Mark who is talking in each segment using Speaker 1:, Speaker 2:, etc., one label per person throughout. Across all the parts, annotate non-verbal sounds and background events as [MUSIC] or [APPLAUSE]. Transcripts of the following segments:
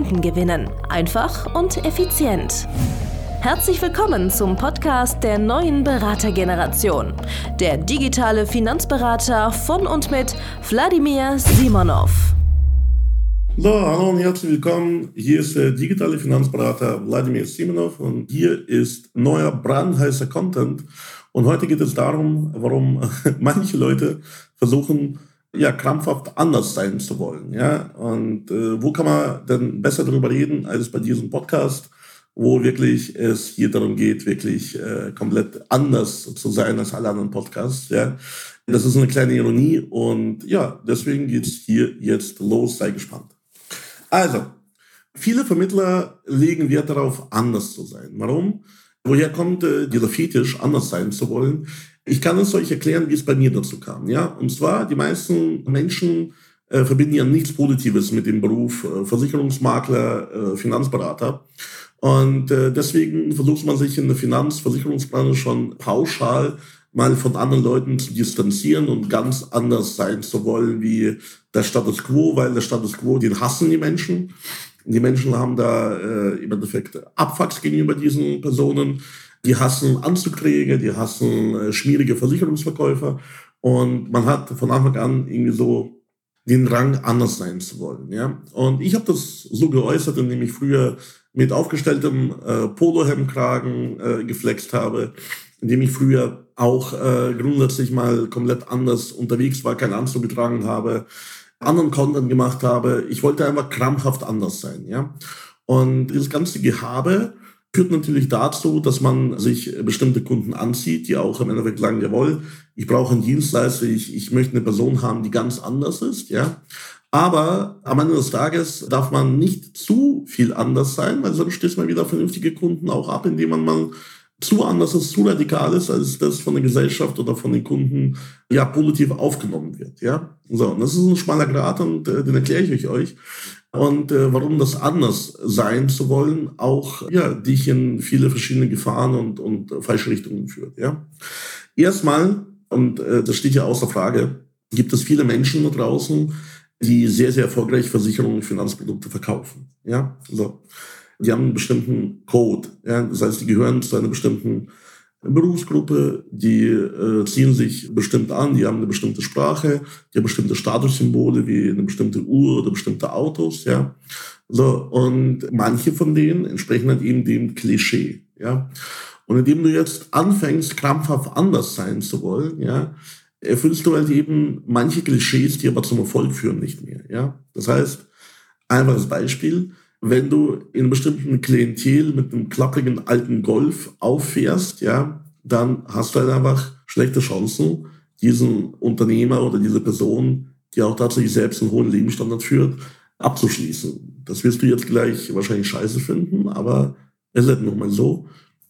Speaker 1: Kunden gewinnen. Einfach und effizient. Herzlich willkommen zum Podcast der neuen Beratergeneration. Der digitale Finanzberater von und mit Wladimir Simonov.
Speaker 2: So, hallo und herzlich willkommen. Hier ist der digitale Finanzberater Wladimir Simonov und hier ist neuer brandheißer Content. Und heute geht es darum, warum [LAUGHS] manche Leute versuchen, ja, krampfhaft anders sein zu wollen. Ja? Und äh, wo kann man denn besser darüber reden als bei diesem Podcast, wo wirklich es hier darum geht, wirklich äh, komplett anders zu sein als alle anderen Podcasts. Ja? Das ist eine kleine Ironie und ja, deswegen geht's hier jetzt los. Sei gespannt. Also, viele Vermittler legen Wert darauf, anders zu sein. Warum? Woher kommt äh, dieser Fetisch, anders sein zu wollen? Ich kann es euch erklären, wie es bei mir dazu kam. Ja, und zwar die meisten Menschen äh, verbinden ja nichts Positives mit dem Beruf äh, Versicherungsmakler, äh, Finanzberater. Und äh, deswegen versucht man sich in der Finanzversicherungsbranche schon pauschal mal von anderen Leuten zu distanzieren und ganz anders sein zu wollen wie der Status quo, weil der Status quo, den hassen die Menschen. Die Menschen haben da äh, im Endeffekt Abfucks gegenüber diesen Personen. Die hassen Anzugträger, die hassen äh, schmierige Versicherungsverkäufer. Und man hat von Anfang an irgendwie so den Rang anders sein zu wollen. Ja? Und ich habe das so geäußert, indem ich früher mit aufgestelltem äh, Polohemdkragen äh, geflext habe, indem ich früher auch äh, grundsätzlich mal komplett anders unterwegs war, keinen Anzug getragen habe, anderen Content gemacht habe. Ich wollte einfach krampfhaft anders sein. Ja? Und dieses ganze Gehabe führt natürlich dazu, dass man sich bestimmte Kunden anzieht, die auch im Endeffekt sagen, jawohl, ich brauche einen Dienstleister, ich, ich möchte eine Person haben, die ganz anders ist, ja. Aber am Ende des Tages darf man nicht zu viel anders sein, weil sonst stößt man wieder vernünftige Kunden auch ab, indem man mal zu anders ist, zu radikal ist, als das von der Gesellschaft oder von den Kunden ja positiv aufgenommen wird. Ja, so und das ist ein schmaler Grad und äh, den erkläre ich euch und äh, warum das anders sein zu wollen auch ja dich in viele verschiedene Gefahren und und falsche Richtungen führt. Ja, erstmal und äh, das steht ja außer Frage, gibt es viele Menschen da draußen, die sehr sehr erfolgreich Versicherungen und Finanzprodukte verkaufen. Ja, so die haben einen bestimmten Code. Ja, das heißt, die gehören zu einer bestimmten Berufsgruppe, die äh, ziehen sich bestimmt an, die haben eine bestimmte Sprache, die haben bestimmte Statussymbole wie eine bestimmte Uhr oder bestimmte Autos, ja. So, und manche von denen entsprechen halt eben dem Klischee, ja. Und indem du jetzt anfängst, krampfhaft anders sein zu wollen, ja, erfüllst du halt eben manche Klischees, die aber zum Erfolg führen, nicht mehr, ja. Das heißt, einfaches Beispiel, wenn du in einem bestimmten Klientel mit einem klapprigen alten Golf auffährst, ja, dann hast du halt einfach schlechte Chancen, diesen Unternehmer oder diese Person, die auch tatsächlich selbst einen hohen Lebensstandard führt, abzuschließen. Das wirst du jetzt gleich wahrscheinlich scheiße finden, aber es ist halt nochmal so,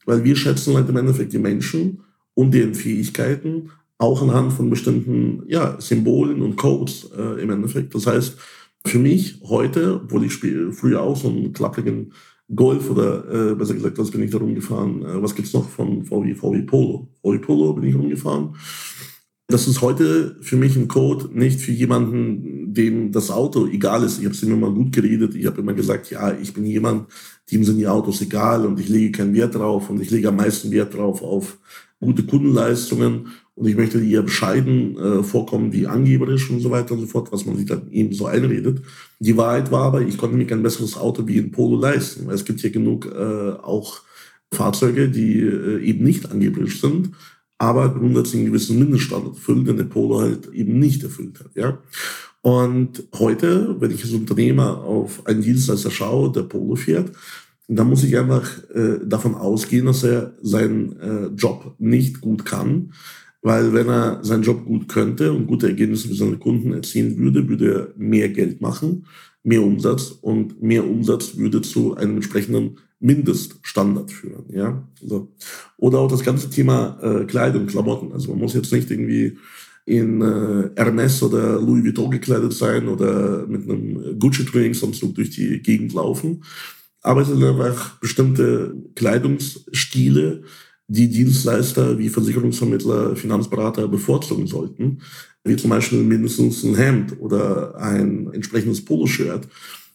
Speaker 2: weil wir schätzen halt im Endeffekt die Menschen und deren Fähigkeiten auch anhand von bestimmten ja, Symbolen und Codes äh, im Endeffekt. Das heißt, für mich heute, obwohl ich spiele früher auch so einen klapprigen Golf oder äh, besser gesagt, was bin ich da rumgefahren? Äh, was gibt's noch von VW, VW Polo? VW Polo bin ich rumgefahren. Das ist heute für mich ein Code, nicht für jemanden, dem das Auto egal ist. Ich habe es immer mal gut geredet. Ich habe immer gesagt, ja, ich bin jemand, dem sind die Autos egal und ich lege keinen Wert drauf und ich lege am meisten Wert drauf auf gute Kundenleistungen und ich möchte eher bescheiden äh, vorkommen wie angeberisch und so weiter und so fort, was man sich dann eben so einredet. Die Wahrheit war aber, ich konnte mir kein besseres Auto wie ein Polo leisten. Es gibt hier genug äh, auch Fahrzeuge, die äh, eben nicht angeberisch sind, aber grundsätzlich einen gewissen Mindeststandard erfüllen, den der Polo halt eben nicht erfüllt hat. Ja? Und heute, wenn ich als Unternehmer auf einen Dienstleister schaue, der Polo fährt, dann muss ich einfach äh, davon ausgehen, dass er seinen äh, Job nicht gut kann Weil wenn er seinen Job gut könnte und gute Ergebnisse für seine Kunden erzielen würde, würde er mehr Geld machen, mehr Umsatz und mehr Umsatz würde zu einem entsprechenden Mindeststandard führen. Ja? Also, oder auch das ganze Thema äh, Kleidung, Klamotten. Also man muss jetzt nicht irgendwie in äh, Hermes oder Louis Vuitton gekleidet sein oder mit einem Gucci-Trainingsanzug durch die Gegend laufen. Aber es sind einfach bestimmte Kleidungsstile, die Dienstleister wie Versicherungsvermittler, Finanzberater bevorzugen sollten, wie zum Beispiel mindestens ein Hemd oder ein entsprechendes Poloshirt,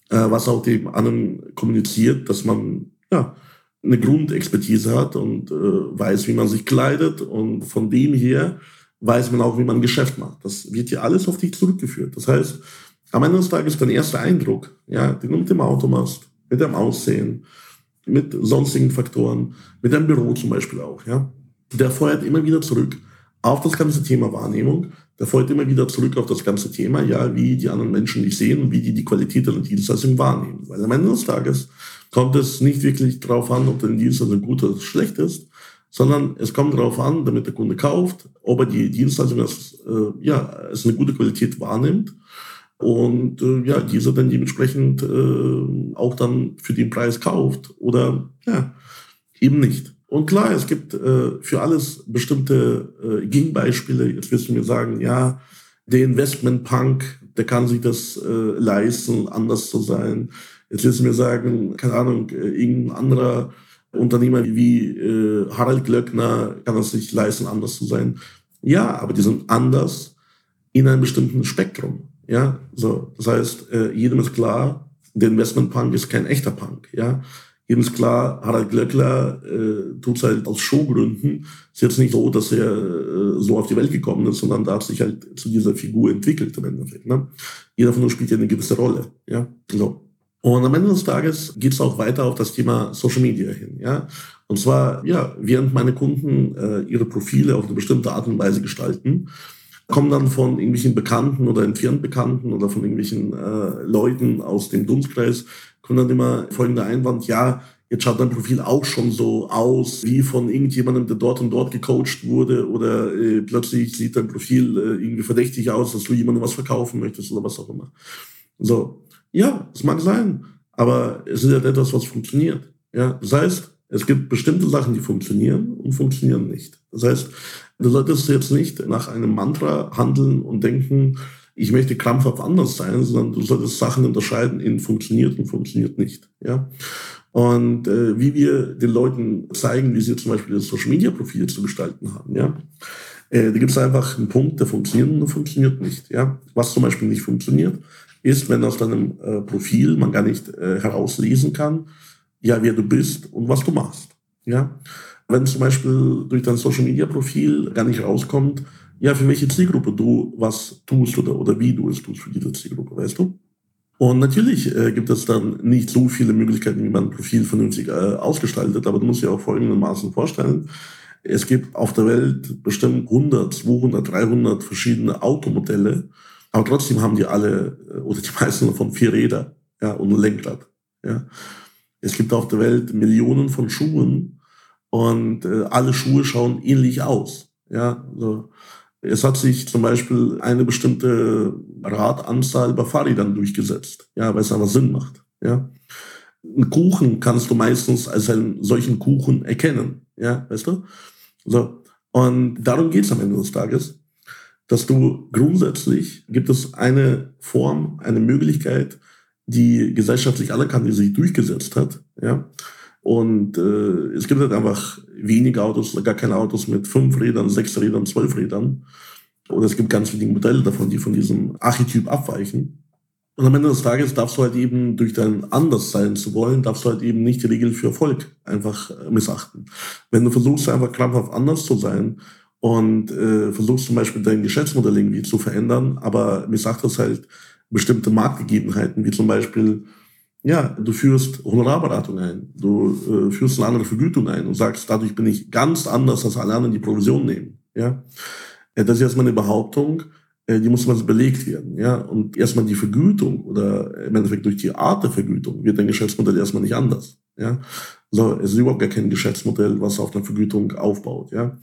Speaker 2: äh, was auch dem anderen kommuniziert, dass man ja, eine Grundexpertise hat und äh, weiß, wie man sich kleidet und von dem her weiß man auch, wie man Geschäft macht. Das wird hier alles auf dich zurückgeführt. Das heißt, am Ende des Tages dein erster Eindruck, ja, den du mit dem Auto machst, mit dem Aussehen, mit sonstigen Faktoren, mit deinem Büro zum Beispiel auch, ja, der feuert immer wieder zurück auf das ganze Thema Wahrnehmung. Der feuert immer wieder zurück auf das ganze Thema, ja, wie die anderen Menschen dich sehen und wie die die Qualität deiner Dienstleistung wahrnehmen. Weil am Ende des Tages kommt es nicht wirklich darauf an, ob dein Dienstleistung gut oder schlecht ist, sondern es kommt darauf an, damit der Kunde kauft, ob er die Dienstleistung als, äh, ja, als eine gute Qualität wahrnimmt und äh, ja, dieser dann dementsprechend äh, auch dann für den Preis kauft oder ja, eben nicht. Und klar, es gibt äh, für alles bestimmte äh, Gegenbeispiele. Jetzt wirst du mir sagen, ja, der Investment-Punk, der kann sich das äh, leisten, anders zu sein. Jetzt wirst du mir sagen, keine Ahnung, äh, irgendein anderer Unternehmer wie äh, Harald Glöckner kann es sich leisten, anders zu sein. Ja, aber die sind anders in einem bestimmten Spektrum. Ja, so. Das heißt, äh, jedem ist klar, der Investment-Punk ist kein echter Punk. Ja, jedem ist klar, Harald Glöckler äh, tut es halt aus Showgründen. Ist jetzt nicht so, dass er äh, so auf die Welt gekommen ist, sondern da hat sich halt zu dieser Figur entwickelt im Endeffekt. Ne? Jeder von uns spielt ja eine gewisse Rolle. Ja, so. Und am Ende des Tages geht es auch weiter auf das Thema Social Media hin. Ja? Und zwar, ja, während meine Kunden äh, ihre Profile auf eine bestimmte Art und Weise gestalten, kommen dann von irgendwelchen Bekannten oder entfernt Bekannten oder von irgendwelchen äh, Leuten aus dem Dunstkreis, kommt dann immer folgender Einwand, ja, jetzt schaut dein Profil auch schon so aus wie von irgendjemandem, der dort und dort gecoacht wurde oder äh, plötzlich sieht dein Profil äh, irgendwie verdächtig aus, dass du jemandem was verkaufen möchtest oder was auch immer. So, ja, es mag sein, aber es ist ja etwas, was funktioniert. Ja, das heißt, es gibt bestimmte Sachen, die funktionieren und funktionieren nicht. Das heißt, du solltest jetzt nicht nach einem Mantra handeln und denken, ich möchte krampfhaft anders sein, sondern du solltest Sachen unterscheiden in funktioniert und funktioniert nicht. Ja. Und äh, wie wir den Leuten zeigen, wie sie zum Beispiel das Social Media Profil zu gestalten haben, ja. Äh, da gibt es einfach einen Punkt, der funktioniert und funktioniert nicht. Ja. Was zum Beispiel nicht funktioniert, ist, wenn aus deinem äh, Profil man gar nicht äh, herauslesen kann, ja, wer du bist und was du machst. Ja. Wenn zum Beispiel durch dein Social Media Profil gar nicht rauskommt, ja, für welche Zielgruppe du was tust oder, oder wie du es tust für diese Zielgruppe, weißt du? Und natürlich äh, gibt es dann nicht so viele Möglichkeiten, wie man ein Profil vernünftig äh, ausgestaltet, aber du musst dir auch folgendermaßen vorstellen, es gibt auf der Welt bestimmt 100, 200, 300 verschiedene Automodelle, aber trotzdem haben die alle, äh, oder die meisten davon, vier Räder ja, und ein Lenkrad. Ja. Es gibt auf der Welt Millionen von Schuhen und äh, alle Schuhe schauen ähnlich aus. Ja, so. Es hat sich zum Beispiel eine bestimmte Radanzahl bei Fahrrädern durchgesetzt, ja, weil es einfach Sinn macht. Ja. Einen Kuchen kannst du meistens als einen solchen Kuchen erkennen, ja, weißt du? So. Und darum geht es am Ende des Tages dass du grundsätzlich gibt es eine Form, eine Möglichkeit, die gesellschaftlich anerkannt, die sich durchgesetzt hat, ja. Und äh, es gibt halt einfach wenige Autos, gar keine Autos mit fünf Rädern, sechs Rädern, zwölf Rädern. Oder es gibt ganz wenige Modelle davon, die von diesem Archetyp abweichen. Und am Ende des Tages darfst du halt eben durch dein anders sein zu wollen, darfst du halt eben nicht die Regel für Erfolg einfach missachten. Wenn du versuchst, einfach krampfhaft anders zu sein und äh, versuchst zum Beispiel dein Geschäftsmodell irgendwie zu verändern, aber das halt bestimmte Marktgegebenheiten, wie zum Beispiel, ja, du führst Honorarberatung ein, du äh, führst eine andere Vergütung ein und sagst, dadurch bin ich ganz anders als alle anderen, die Provision nehmen. Ja, äh, das ist erstmal eine Behauptung, äh, die muss mal belegt werden. Ja, und erstmal die Vergütung oder im Endeffekt durch die Art der Vergütung wird dein Geschäftsmodell erstmal nicht anders. Ja? So, es ist überhaupt gar kein Geschäftsmodell, was auf einer Vergütung aufbaut. Ja?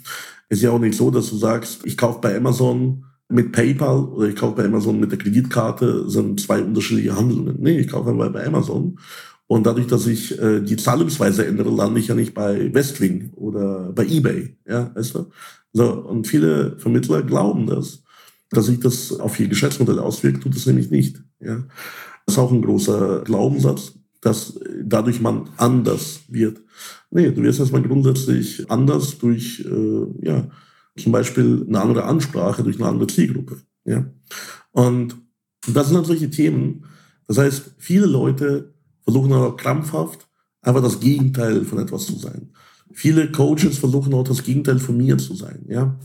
Speaker 2: Es ist ja auch nicht so, dass du sagst, ich kaufe bei Amazon mit PayPal oder ich kaufe bei Amazon mit der Kreditkarte, sind zwei unterschiedliche Handlungen. Nee, ich kaufe einmal bei Amazon. Und dadurch, dass ich äh, die Zahlungsweise ändere, lande ich ja nicht bei Westwing oder bei eBay. Ja, weißt du? So, und viele Vermittler glauben das, dass sich das auf ihr Geschäftsmodell auswirkt, tut es nämlich nicht. Ja. Das ist auch ein großer Glaubenssatz, dass dadurch man anders wird. Nee, du wirst erstmal grundsätzlich anders durch, äh, ja, zum Beispiel eine andere Ansprache durch eine andere Zielgruppe. Ja. Und das sind halt solche Themen. Das heißt, viele Leute versuchen aber krampfhaft einfach das Gegenteil von etwas zu sein. Viele Coaches versuchen auch das Gegenteil von mir zu sein. Ja,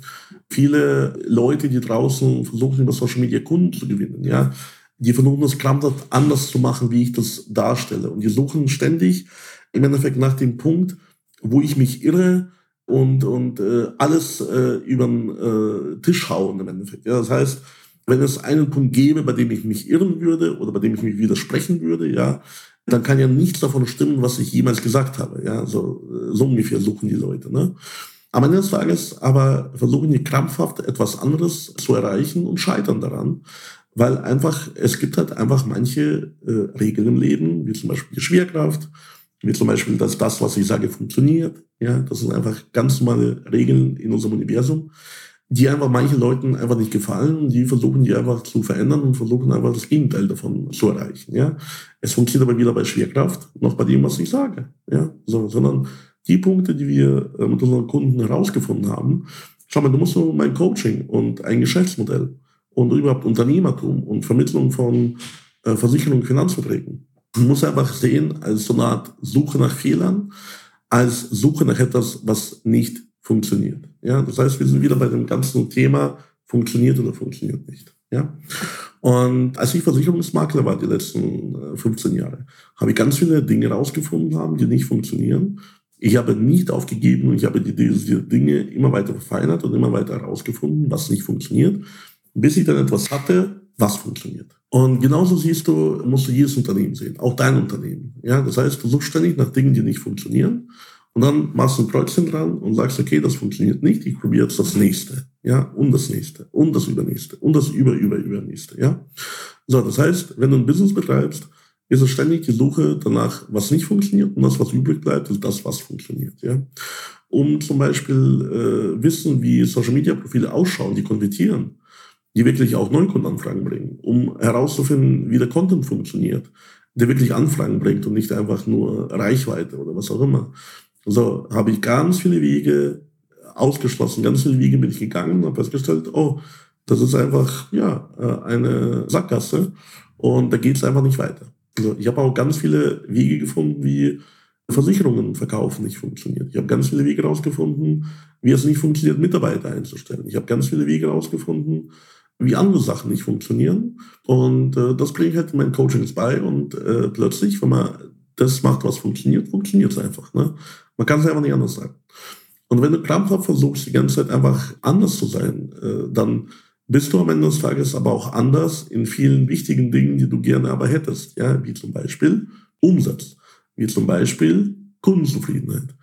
Speaker 2: viele Leute, die draußen versuchen über Social Media Kunden zu gewinnen. Ja, die versuchen das krampfhaft anders zu machen, wie ich das darstelle. Und die suchen ständig im Endeffekt nach dem Punkt, wo ich mich irre und und äh, alles äh, über den äh, Tisch hauen im Endeffekt. Ja, das heißt, wenn es einen Punkt gäbe, bei dem ich mich irren würde oder bei dem ich mich widersprechen würde, ja, dann kann ja nichts davon stimmen, was ich jemals gesagt habe. Ja, so, so ungefähr suchen die Leute. Ne? Am Ende des Tages aber versuchen die krampfhaft etwas anderes zu erreichen und scheitern daran, weil einfach, es gibt halt einfach manche äh, Regeln im Leben, wie zum Beispiel die Schwerkraft, wie zum Beispiel, dass das, was ich sage, funktioniert. Ja, das sind einfach ganz normale Regeln in unserem Universum die einfach manchen Leuten einfach nicht gefallen. Die versuchen die einfach zu verändern und versuchen einfach das Gegenteil davon zu erreichen. Ja, es funktioniert aber weder bei Schwerkraft noch bei dem, was ich sage. Ja, so, sondern die Punkte, die wir äh, mit unseren Kunden herausgefunden haben. Schau mal, du musst so mein Coaching und ein Geschäftsmodell und überhaupt Unternehmertum und Vermittlung von äh, Versicherungen und Finanzverträgen. Du musst einfach sehen als so eine Art Suche nach Fehlern, als Suche nach etwas, was nicht funktioniert. Ja, das heißt, wir sind wieder bei dem ganzen Thema, funktioniert oder funktioniert nicht. Ja. Und als ich Versicherungsmakler war die letzten 15 äh, Jahre, habe ich ganz viele Dinge rausgefunden haben, die nicht funktionieren. Ich habe nicht aufgegeben und ich habe die, diese Dinge immer weiter verfeinert und immer weiter herausgefunden, was nicht funktioniert, bis ich dann etwas hatte, was funktioniert. Und genauso siehst du, musst du jedes Unternehmen sehen, auch dein Unternehmen. Ja, das heißt, du suchst ständig nach Dingen, die nicht funktionieren und dann machst du ein Kreuzchen dran und sagst, okay, das funktioniert nicht, ich probiere jetzt das nächste, ja, und das nächste, und das übernächste, und das über, über, übernächste, ja. So, das heißt, wenn du ein Business betreibst, ist es ständig die Suche danach, was nicht funktioniert, und das, was übrig bleibt, ist das, was funktioniert, ja. Um zum Beispiel äh, wissen, wie Social Media Profile ausschauen, die konvertieren, die wirklich auch Neukundenanfragen bringen, um herauszufinden, wie der Content funktioniert, der wirklich Anfragen bringt und nicht einfach nur Reichweite oder was auch immer so habe ich ganz viele Wege ausgeschlossen, ganz viele Wege bin ich gegangen und habe festgestellt, oh, das ist einfach ja äh, eine Sackgasse und da geht es einfach nicht weiter. Also ich habe auch ganz viele Wege gefunden, wie Versicherungen verkaufen nicht funktioniert. Ich habe ganz viele Wege herausgefunden, wie es nicht funktioniert, Mitarbeiter einzustellen. Ich habe ganz viele Wege herausgefunden, wie andere Sachen nicht funktionieren. Und äh, das bringe ich halt in meinen Coachings bei. Und äh, plötzlich, wenn man das macht, was funktioniert, funktioniert es einfach. Ne? Man kann es einfach nicht anders sagen. Und wenn du krampfhaft versuchst, die ganze Zeit einfach anders zu sein, äh, dann bist du am Ende des Tages aber auch anders in vielen wichtigen Dingen, die du gerne aber hättest. Ja, wie zum Beispiel Umsatz, wie zum Beispiel Kundenzufriedenheit,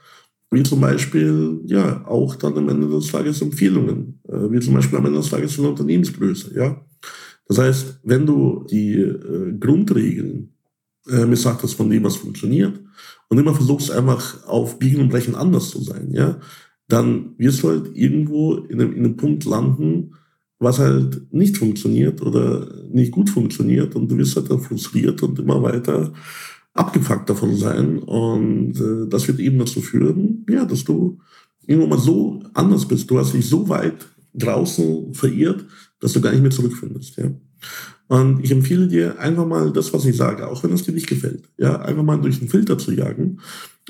Speaker 2: wie zum Beispiel, ja, auch dann am Ende des Tages Empfehlungen, äh, wie zum Beispiel am Ende des Tages eine Unternehmensgröße, ja. Das heißt, wenn du die äh, Grundregeln äh, missachtet von dem, was funktioniert, und immer versuchst einfach auf Biegen und Brechen anders zu sein, ja, dann wirst du halt irgendwo in einem, in einem Punkt landen, was halt nicht funktioniert oder nicht gut funktioniert und du wirst halt dann frustriert und immer weiter abgefuckt davon sein und äh, das wird eben dazu führen, ja, dass du irgendwann mal so anders bist, du hast dich so weit draußen verirrt, dass du gar nicht mehr zurückfindest, ja. Und ich empfehle dir einfach mal das, was ich sage, auch wenn es dir nicht gefällt. Ja, einfach mal durch den Filter zu jagen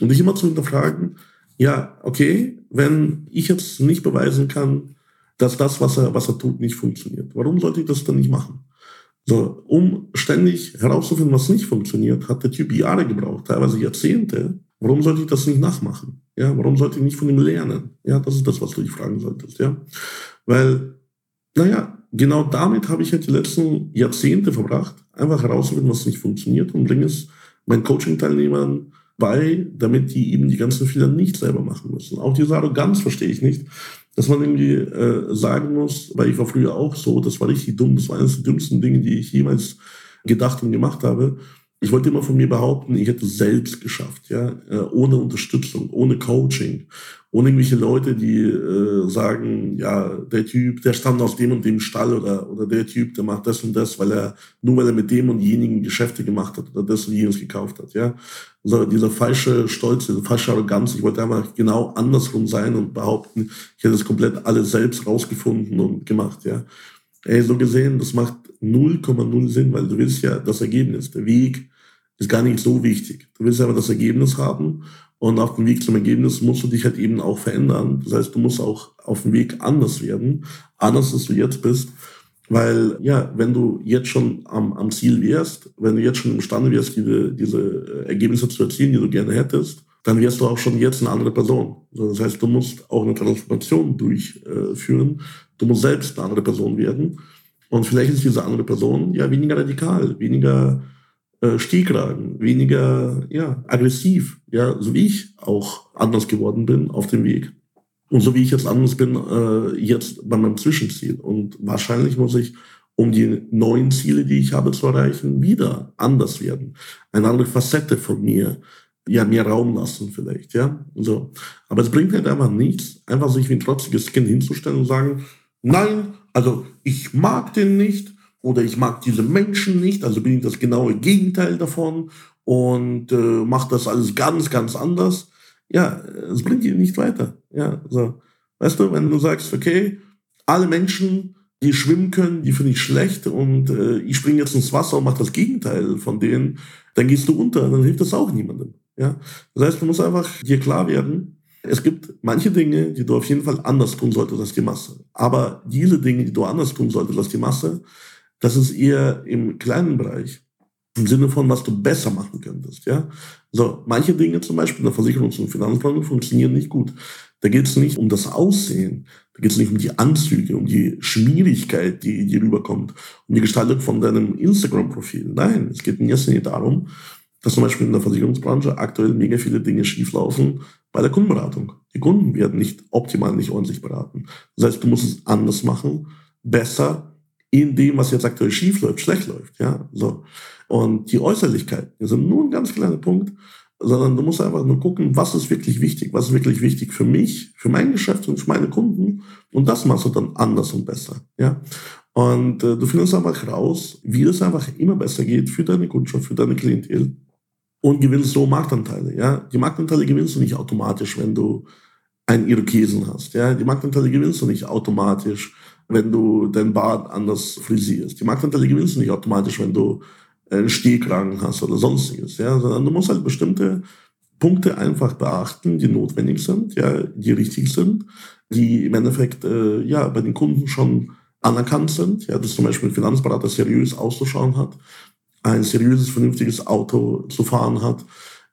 Speaker 2: und dich immer zu hinterfragen, ja, okay, wenn ich jetzt nicht beweisen kann, dass das, was er, was er tut, nicht funktioniert, warum sollte ich das dann nicht machen? So, um ständig herauszufinden, was nicht funktioniert, hat der Typ Jahre gebraucht, teilweise Jahrzehnte. Warum sollte ich das nicht nachmachen? Ja, warum sollte ich nicht von ihm lernen? Ja, das ist das, was du dich fragen solltest, ja. Weil, naja, genau damit habe ich halt die letzten Jahrzehnte verbracht, einfach herauszufinden, was nicht funktioniert und bringe es meinen Coaching-Teilnehmern bei, damit die eben die ganzen Fehler nicht selber machen müssen. Auch diese Arroganz verstehe ich nicht, dass man irgendwie äh, sagen muss, weil ich war früher auch so, das war richtig dumm, das war eines der dümmsten Dinge, die ich jemals gedacht und gemacht habe. Ich wollte immer von mir behaupten, ich hätte es selbst geschafft, ja, äh, ohne Unterstützung, ohne Coaching, ohne irgendwelche Leute, die äh, sagen, ja, der Typ, der stammt aus dem und dem Stall oder, oder der Typ, der macht das und das, weil er, nur weil er mit dem und jenigen Geschäfte gemacht hat oder das und jenes gekauft hat, ja. Also dieser falsche Stolz, diese falsche Arroganz, ich wollte einfach genau andersrum sein und behaupten, ich hätte das komplett alles selbst rausgefunden und gemacht, ja. Ey, so gesehen, das macht 0,0 Sinn, weil du willst ja das Ergebnis, der Weg, ist gar nicht so wichtig. Du willst aber das Ergebnis haben und auf dem Weg zum Ergebnis musst du dich halt eben auch verändern. Das heißt, du musst auch auf dem Weg anders werden, anders als du jetzt bist. Weil, ja, wenn du jetzt schon am, am Ziel wärst, wenn du jetzt schon imstande wärst, diese, diese Ergebnisse zu erzielen, die du gerne hättest, dann wärst du auch schon jetzt eine andere Person. Das heißt, du musst auch eine Transformation durchführen. Du musst selbst eine andere Person werden. Und vielleicht ist diese andere Person ja weniger radikal, weniger äh, Stehkragen, weniger ja, aggressiv, ja, so wie ich auch anders geworden bin auf dem Weg. Und so wie ich jetzt anders bin, äh, jetzt bei meinem Zwischenziel. Und wahrscheinlich muss ich, um die neuen Ziele, die ich habe zu erreichen, wieder anders werden. Eine andere Facette von mir, ja, mehr Raum lassen vielleicht, ja. So. Aber es bringt halt einfach nichts, einfach sich wie ein trotziges Kind hinzustellen und sagen, nein, also ich mag den nicht, oder ich mag diese Menschen nicht, also bin ich das genaue Gegenteil davon und äh, mache das alles ganz, ganz anders. Ja, es bringt dich nicht weiter. Ja, so. Weißt du, wenn du sagst, okay, alle Menschen, die schwimmen können, die finde ich schlecht und äh, ich springe jetzt ins Wasser und mache das Gegenteil von denen, dann gehst du unter, dann hilft das auch niemandem. Ja, das heißt, du musst einfach dir klar werden, es gibt manche Dinge, die du auf jeden Fall anders tun solltest als die Masse. Aber diese Dinge, die du anders tun solltest als die Masse, das ist eher im kleinen Bereich. Im Sinne von, was du besser machen könntest, ja. So, manche Dinge zum Beispiel in der Versicherungs- und Finanzplanung funktionieren nicht gut. Da geht es nicht um das Aussehen, da geht es nicht um die Anzüge, um die Schmierigkeit, die, die rüberkommt, um die Gestaltung von deinem Instagram-Profil. Nein, es geht in erster Linie darum, dass zum Beispiel in der Versicherungsbranche aktuell mega viele Dinge schieflaufen bei der Kundenberatung. Die Kunden werden nicht optimal, nicht ordentlich beraten. Das heißt, du musst es anders machen, besser, in dem, was jetzt aktuell schief läuft, schlecht läuft. Ja, so. Und die Äußerlichkeiten sind nur ein ganz kleiner Punkt, sondern du musst einfach nur gucken, was ist wirklich wichtig, was ist wirklich wichtig für mich, für mein Geschäft und für meine Kunden. Und das machst du dann anders und besser. Ja. Und äh, du findest einfach raus, wie es einfach immer besser geht für deine Kundschaft, für deine Klientel und gewinnst so Marktanteile. Ja. Die Marktanteile gewinnst du nicht automatisch, wenn du einen Irokesen hast. Ja. Die Marktanteile gewinnst du nicht automatisch, wenn du dein Bart anders frisierst. Die Marktanteile gewinnst du nicht automatisch, wenn du einen Stehkragen hast oder sonstiges, ja, sondern du musst halt bestimmte Punkte einfach beachten, die notwendig sind, ja, die richtig sind, die im Endeffekt äh, ja bei den Kunden schon anerkannt sind, ja, dass zum Beispiel ein Finanzberater seriös auszuschauen hat, ein seriöses, vernünftiges Auto zu fahren hat,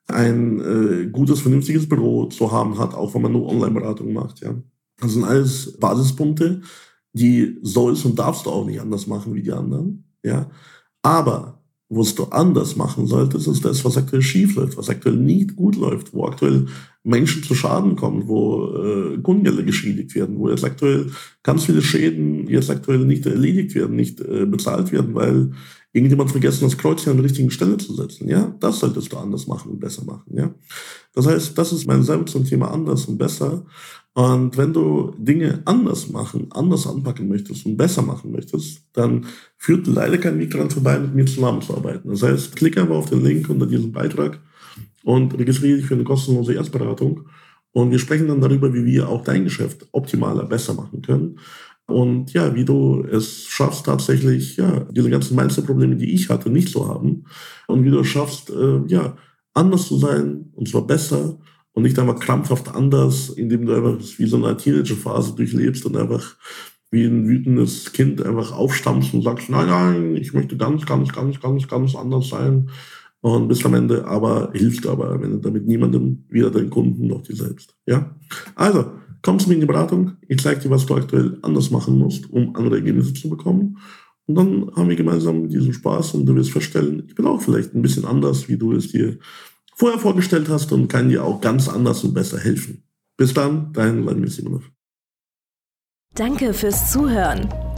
Speaker 2: ein äh, gutes, vernünftiges Büro zu haben hat, auch wenn man nur Online-Beratung macht, ja. Das sind alles Basispunkte, die sollst und darfst du auch nicht anders machen wie die anderen. Ja? Aber was du anders machen solltest, ist das, was aktuell schief läuft, was aktuell nicht gut läuft, wo aktuell Menschen zu Schaden kommen, wo äh, Kundengelder geschädigt werden, wo jetzt aktuell ganz viele Schäden jetzt aktuell nicht erledigt werden, nicht äh, bezahlt werden, weil irgendjemand vergessen, das Kreuz hier an der richtigen Stelle zu setzen. Ja, das solltest du anders machen und besser machen. Ja, das heißt, das ist mein Senf zum Thema anders und besser. Und wenn du Dinge anders machen, anders anpacken möchtest und besser machen möchtest, dann führt leider kein Weg daran vorbei, mit mir zusammenzuarbeiten. Das heißt, klicke einfach auf den Link unter diesem Beitrag und registriere dich für eine kostenlose Erstberatung. Und wir sprechen dann darüber, wie wir auch dein Geschäft optimaler, besser machen können. Und ja, wie du es schaffst, tatsächlich, ja, diese ganzen Mindset-Probleme, die ich hatte, nicht zu haben. Und wie du es schaffst, äh, ja, anders zu sein, und zwar besser und nicht einfach krampfhaft anders, indem du einfach wie so eine Teenager-Phase durchlebst und einfach wie ein wütendes Kind einfach aufstammst und sagst, nein, nein, ich möchte ganz, ganz, ganz, ganz, ganz anders sein. Und bis am Ende aber hilft aber am Ende damit niemandem, weder deinen Kunden noch dir selbst. Ja? Also, komm zu mir in die Beratung. Ich zeige dir, was du aktuell anders machen musst, um andere Ergebnisse zu bekommen. Und dann haben wir gemeinsam diesen Spaß und du wirst feststellen, ich bin auch vielleicht ein bisschen anders, wie du es dir vorher vorgestellt hast und kann dir auch ganz anders und besser helfen. Bis dann, dein Vladimir Simonov.
Speaker 1: Danke fürs Zuhören.